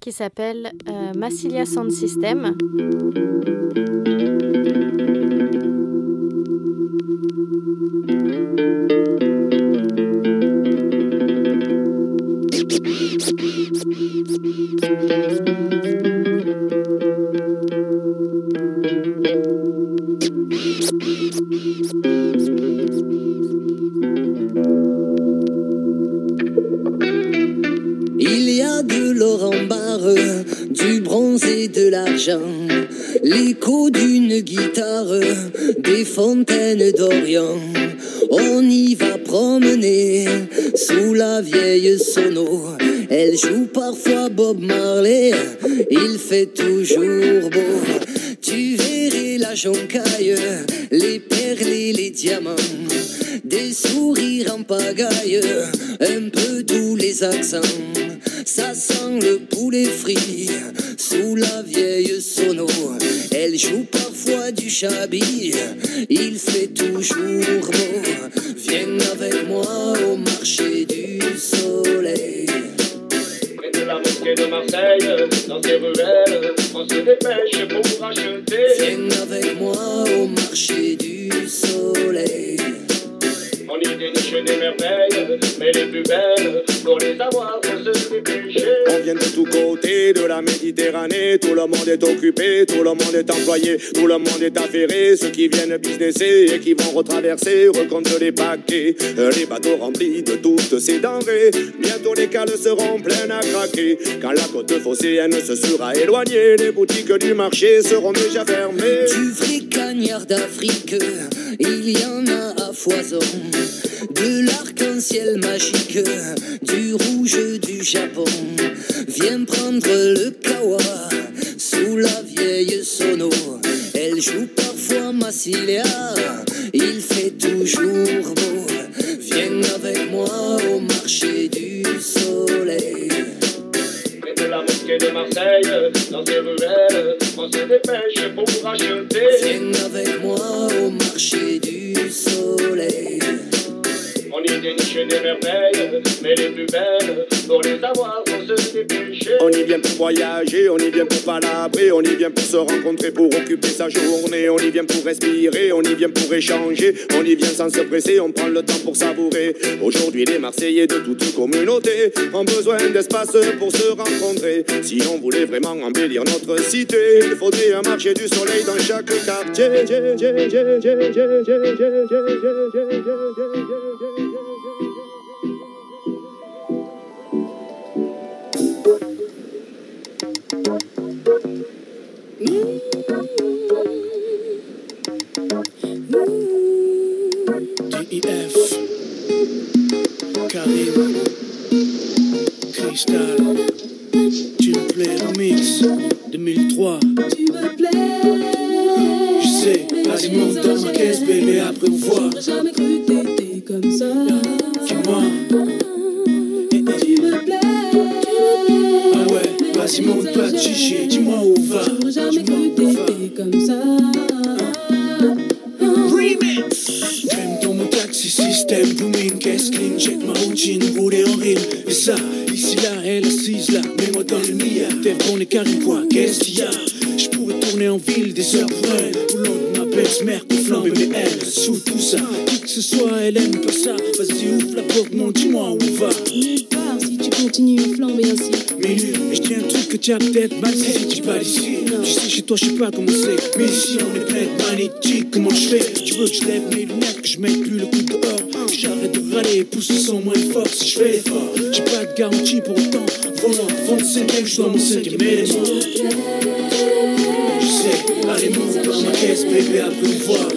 Qui s'appelle euh, Massilia Sound System. Tout le monde est affairé, ceux qui viennent businesser et qui vont retraverser, recomptent les paquets, les bateaux remplis de toutes ces denrées, bientôt les cales seront pleines à craquer, quand la côte phocéenne se sera éloignée, les boutiques du marché seront déjà fermées. Du vrai cagnard d'Afrique, il y en a à foison. On se dépêche pour acheter. Viens voyager, on y vient pour palabrer, on y vient pour se rencontrer, pour occuper sa journée, on y vient pour respirer, on y vient pour échanger, on y vient sans se presser, on prend le temps pour savourer. Aujourd'hui, les Marseillais de toute communauté ont besoin d'espace pour se rencontrer. Si on voulait vraiment embellir notre cité, il faudrait un marché du soleil dans chaque quartier. J'aurais jamais cru que t'étais comme ça. Dis-moi vas-y monte pas de chichi Dis-moi où on va J'aurais jamais cru t'étais comme ça. J'aime dans mon taxi système booming Caisse clean, check ma routine Rouler en rime. Et ça, ici là, elle assise là Mets-moi dans le mia T'es bon les carrés quoi, qu'est-ce qu'il y a? Je pourrais tourner en ville des heures pour elle. Au long de ma belle-mère pour flamber Mais elle, sous tout ça. Qui que ce soit, elle aime pas ça. Vas-y ouvre la porte, non dis-moi où as peut-être mal si tu pas d'ici Tu sais chez toi je sais pas comment c'est. Mais ici on est plein de magnétiques Comment je fais? Tu veux que je lève mes lunettes Que je mette plus le coup dehors? J'arrête de râler Pousse le son moins fort si je fais l'effort J'ai pas de garantie pour autant. Volant, 25 je suis dans mon cinquième élément. Je sais, allez monte dans ma caisse bébé après on voit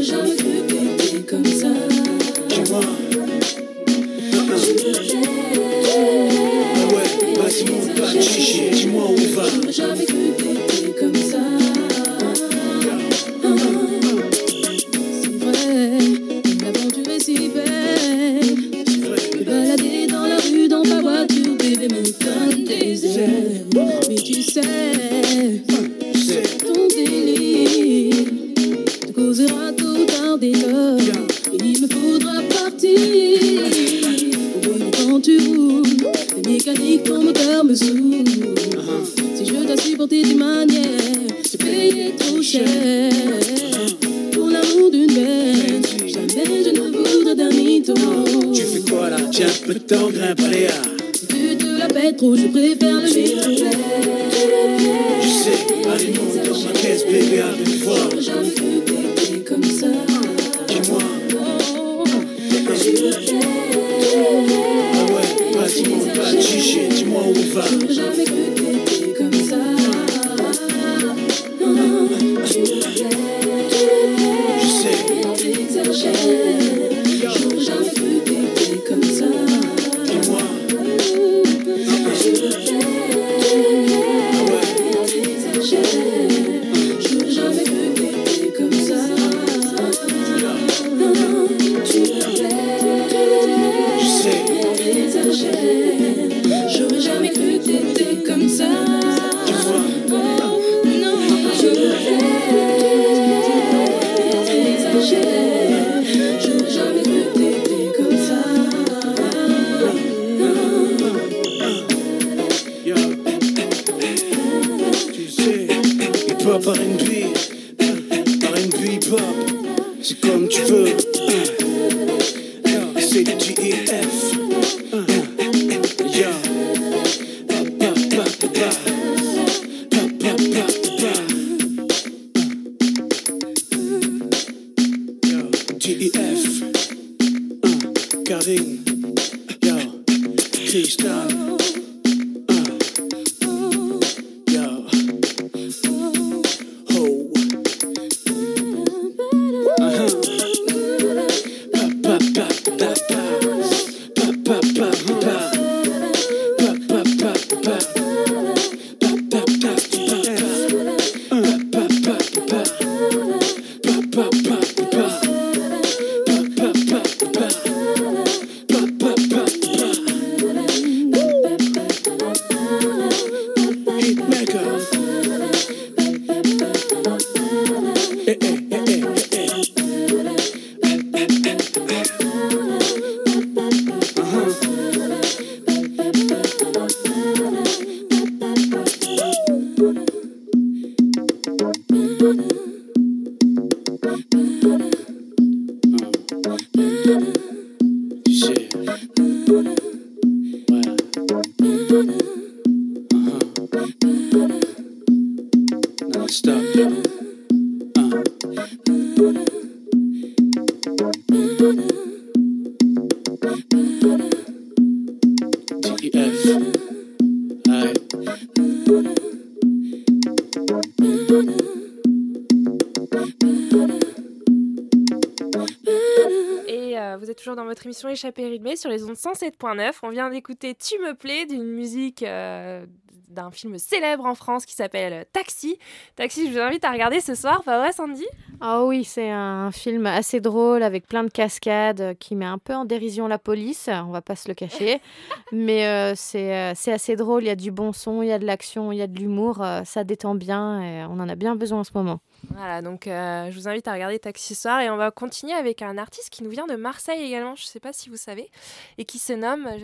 votre émission Échappée rythmée sur les ondes 107.9. On vient d'écouter Tu me plais d'une musique euh, d'un film célèbre en France qui s'appelle Taxi. Taxi, je vous invite à regarder ce soir, pas vrai Sandy? Ah oui, c'est un film assez drôle avec plein de cascades euh, qui met un peu en dérision la police, on va pas se le cacher. Mais euh, c'est c'est assez drôle, il y a du bon son, il y a de l'action, il y a de l'humour, ça détend bien et on en a bien besoin en ce moment. Voilà, donc euh, je vous invite à regarder Taxi soir et on va continuer avec un artiste qui nous vient de Marseille également, je sais pas si vous savez, et qui se nomme... euh,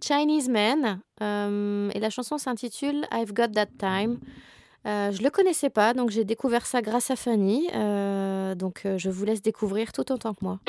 Chinese Man, euh, et la chanson s'intitule I've Got That Time. Je le connaissais pas, donc j'ai découvert ça grâce à Fanny. donc je vous laisse découvrir tout autant que moi.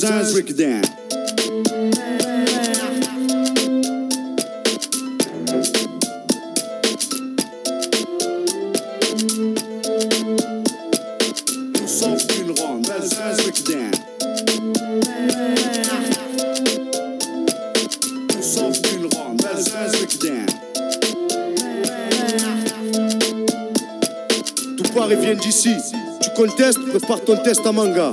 Belzins Breakdown. Tout part et vient d'ici. Tu contestes, prépare ton test à manga.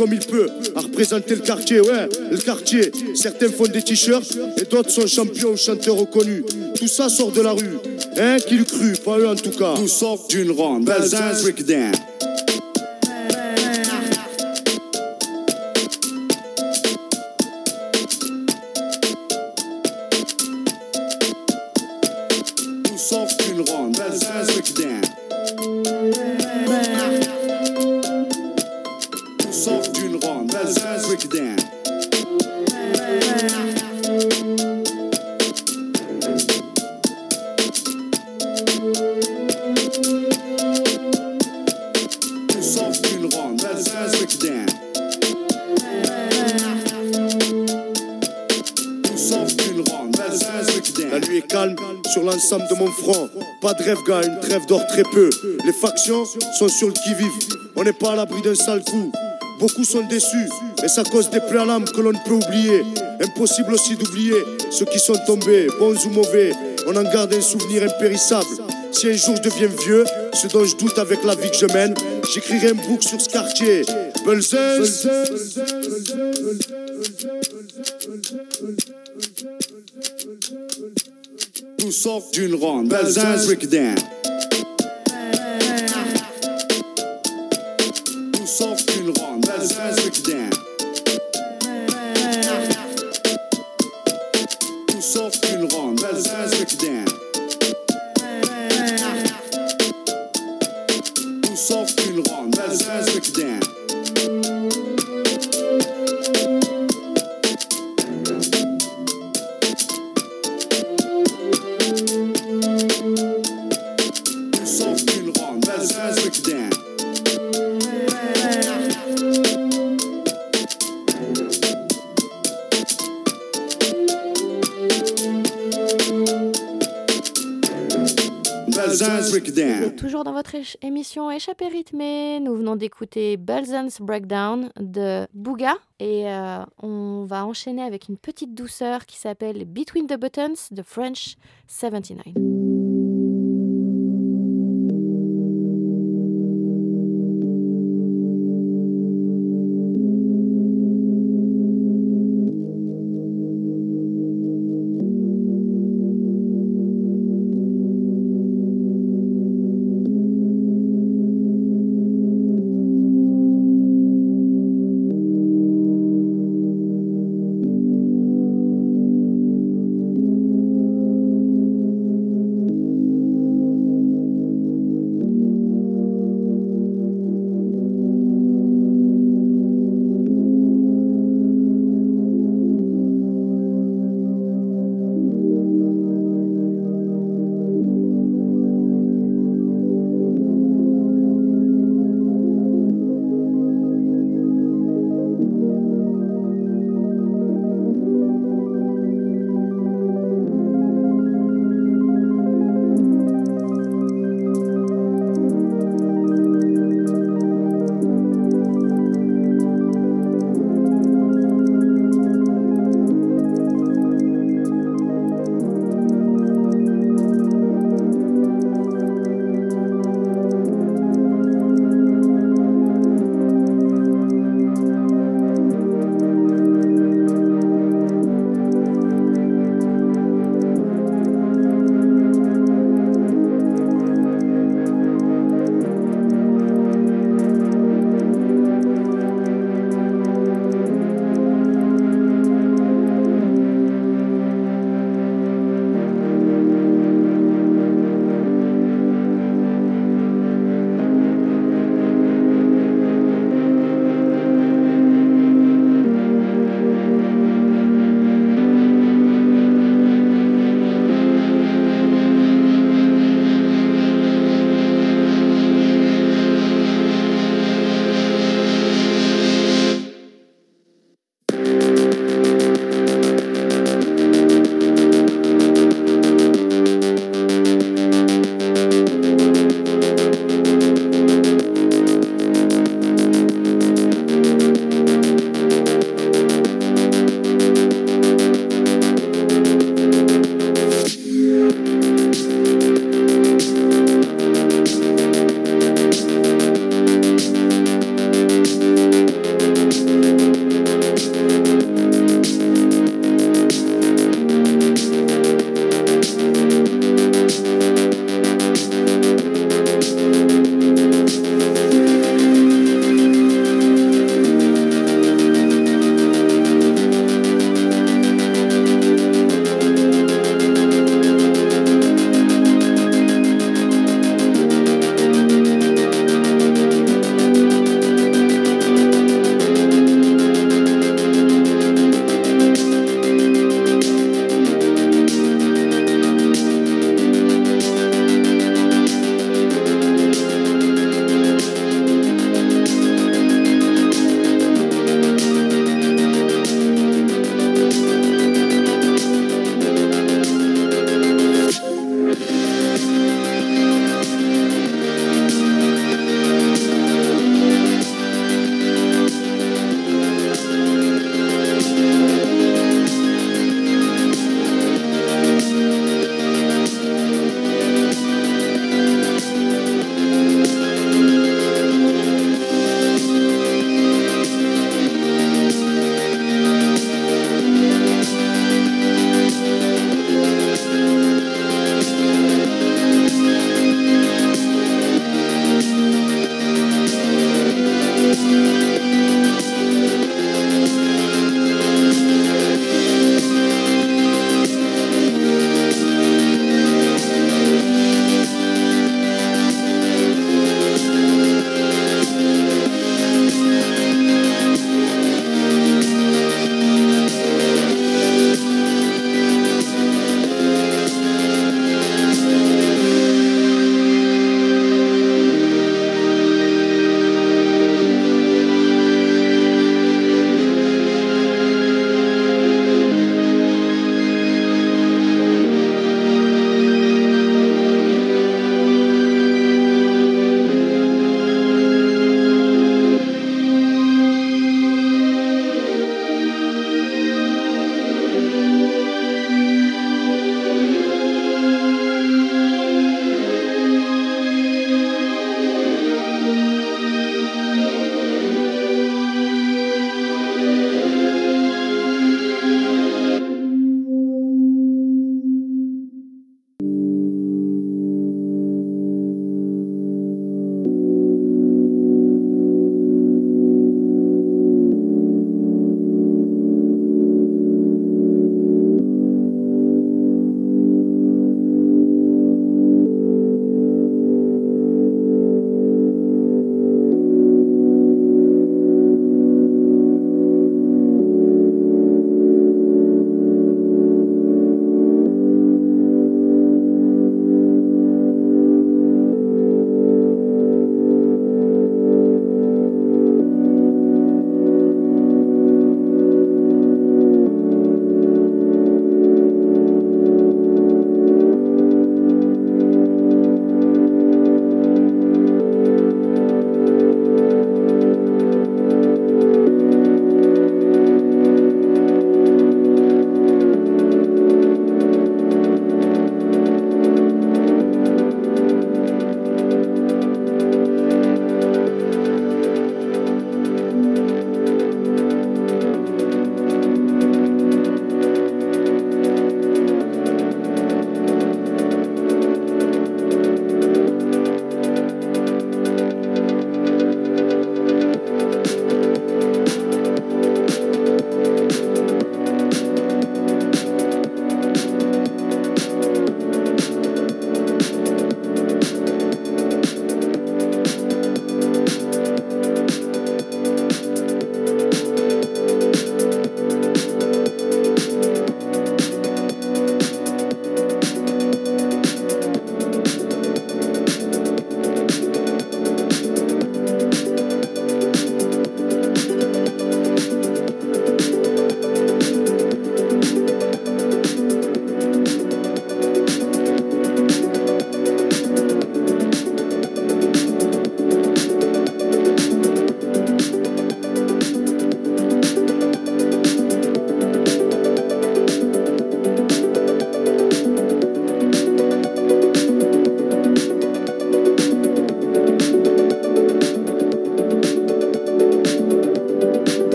Comme il peut à représenter le quartier, ouais, le quartier. Certains font des t-shirts et d'autres sont champions ou chanteurs reconnus. Tout ça sort de la rue. Hein, qui le cru? Pas eux en tout cas. Tout sort d'une ronde. Breakdown. Rêve, une trêve d'or très peu. Les factions sont sur le qui-vive. On n'est pas à l'abri d'un sale coup. Beaucoup sont déçus, et ça cause des plaies à que l'on ne peut oublier. Impossible aussi d'oublier ceux qui sont tombés, bons ou mauvais. On en garde un souvenir impérissable. Si un jour je deviens vieux, ce dont je doute avec la vie que je mène, j'écrirai un book sur ce quartier. Tout sort d'une ronde. Break it Toujours dans votre émission Échappée rythmée. Nous venons d'écouter Belzan's Breakdown de Bouga. Et euh, on va enchaîner avec une petite douceur qui s'appelle Between the Buttons de French 79.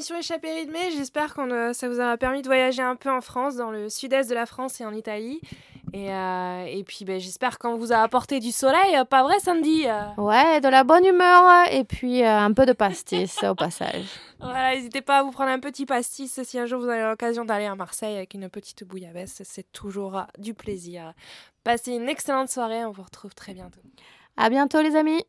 Émission Échappée rythmée. J'espère que euh, ça vous aura permis de voyager un peu en France, dans le sud-est de la France et en Italie. Et, euh, et puis ben, j'espère qu'on vous a apporté du soleil, euh, pas vrai Sandy Ouais, de la bonne humeur et puis euh, un peu de pastis au passage. Voilà, n'hésitez pas à vous prendre un petit pastis si un jour vous avez l'occasion d'aller à Marseille avec une petite bouillabaisse. C'est toujours du plaisir. Passez une excellente soirée, on vous retrouve très bientôt. À bientôt les amis